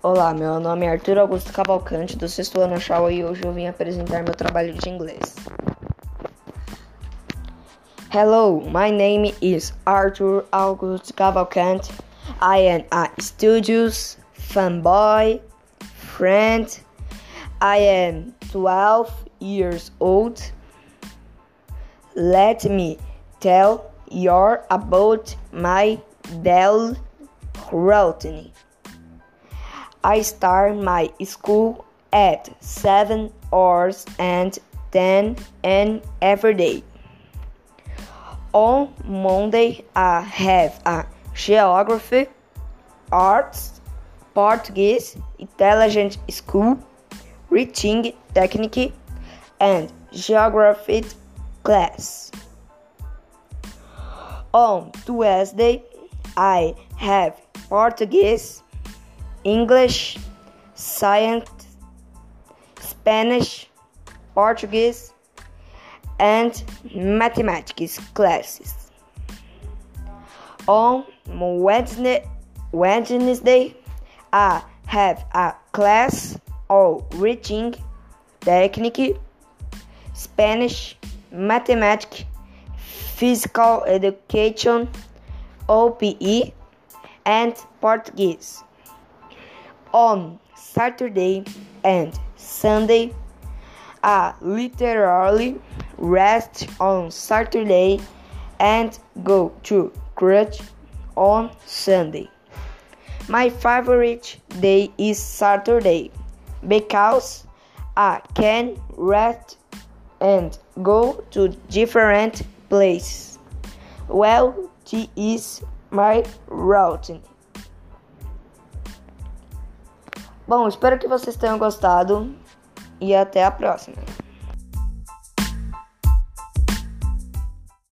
Olá, meu nome é Arthur Augusto Cavalcante, do sexto ano Shaw, e hoje eu vim apresentar meu trabalho de inglês. Hello, my name is Arthur Augusto Cavalcante. I am a studious fanboy friend. I am 12 years old. Let me tell you about my daily routine. I start my school at 7 hours and 10 and every day. On Monday, I have a geography, arts, Portuguese, intelligent school, reading technique, and geography class. On Tuesday, I have Portuguese, English, Science, Spanish, Portuguese, and Mathematics classes. On Wednesday, Wednesday, I have a class of reading, technique, Spanish, mathematics, physical education, OPE, and Portuguese on Saturday and Sunday. I literally rest on Saturday and go to church on Sunday. My favorite day is Saturday because I can rest and go to different places. Well, this is my routine. Bom, espero que vocês tenham gostado e até a próxima.